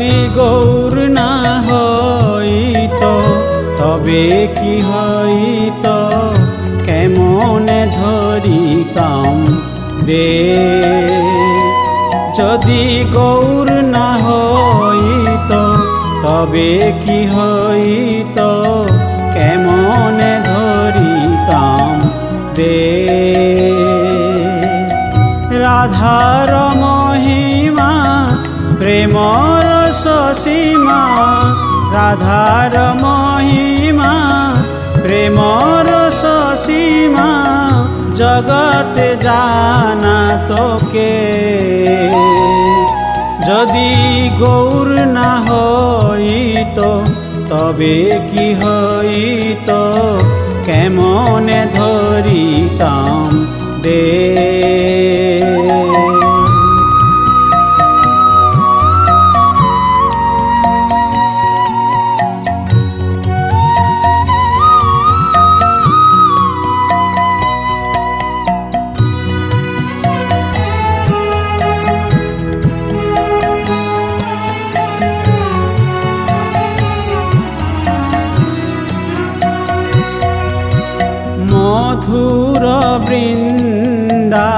যদি গৌর না হইত, তবে কি হইত? কেমন ধরিতাম দে যদি গৌর না হইত, তবে কি হইত? কেমন ধরিতাম দে রাধার মহিমা, প্রেমর সসীমা রাধার মহিমা, প্রেমর সসীমা, জগতে জানা তোকে। যদি গৌর না হইত, তবে কি হইত? কেমনে ধরিতাম দে মধুর বৃন্দা,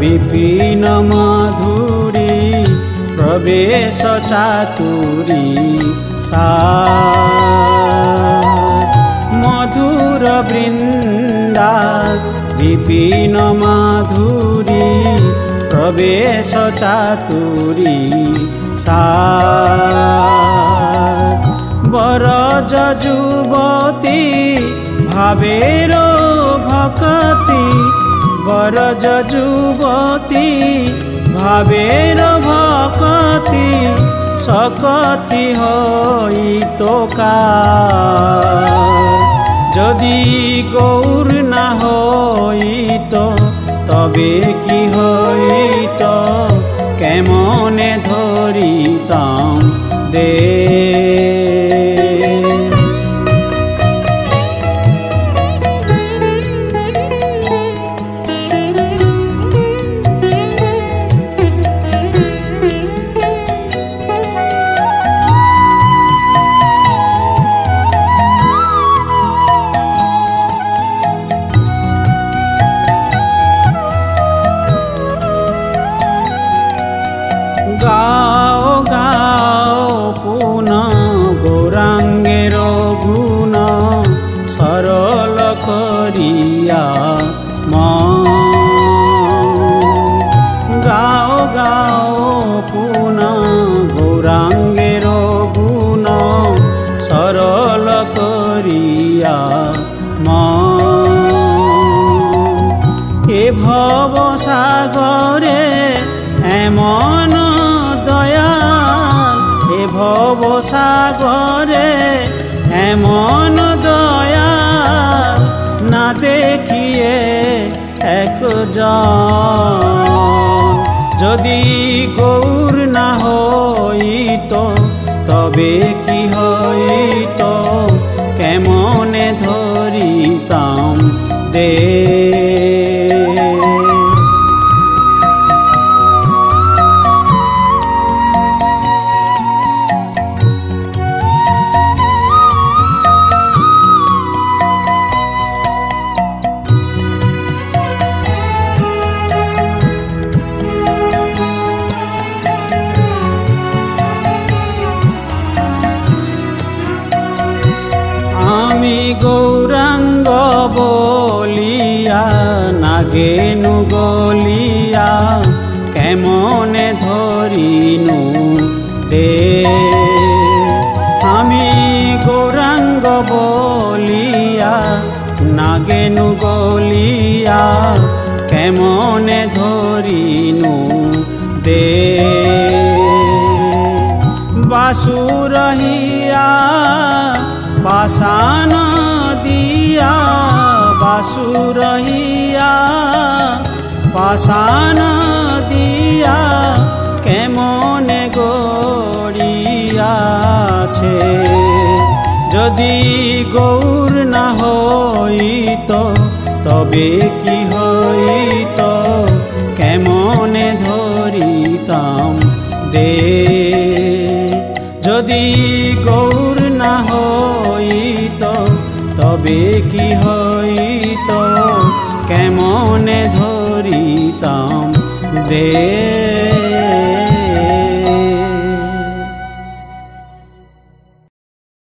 বিপিন মধুরী, প্রবেশ চাতুরী মধুর বৃন্দা, বিপিন মাধুরী, প্রবেশ চাতুরী সা বরজ যুবতী, ভাবের ভকতি, বরজ যুবতী, ভাবের ভকতি সকতি হই তোকা। যদি গৌর না হইত, তবে কি হইত? কেমনে ধরিতাম? গৌরাঙ্গের গুণ সরল করিয়া এ ভব সাগরে এমন দয়াল, এ ভব সাগরে এমন দয়াল, না দেখিয়ে একজন। যদি গৌর তবে কি হইত কেমনে ধরিতাম দে গৌরাঙ্গ বলিয়া, নাগেনু গলিয়া কেমনে ধরিনু দে আমি গৌরাঙ্গ বলিয়া, নাগেনু গলিয়া কেমনে ধরিনু দে বাসুরহিয়া পাশান দিয়া বাসুরহিয়া পাশান দিয়া কেমনে গড়িয়াছে? যদি গৌর না হইত, তবে কি হইত? কেমনে ধরিতাম দে কেমনে ধরিতাম দেব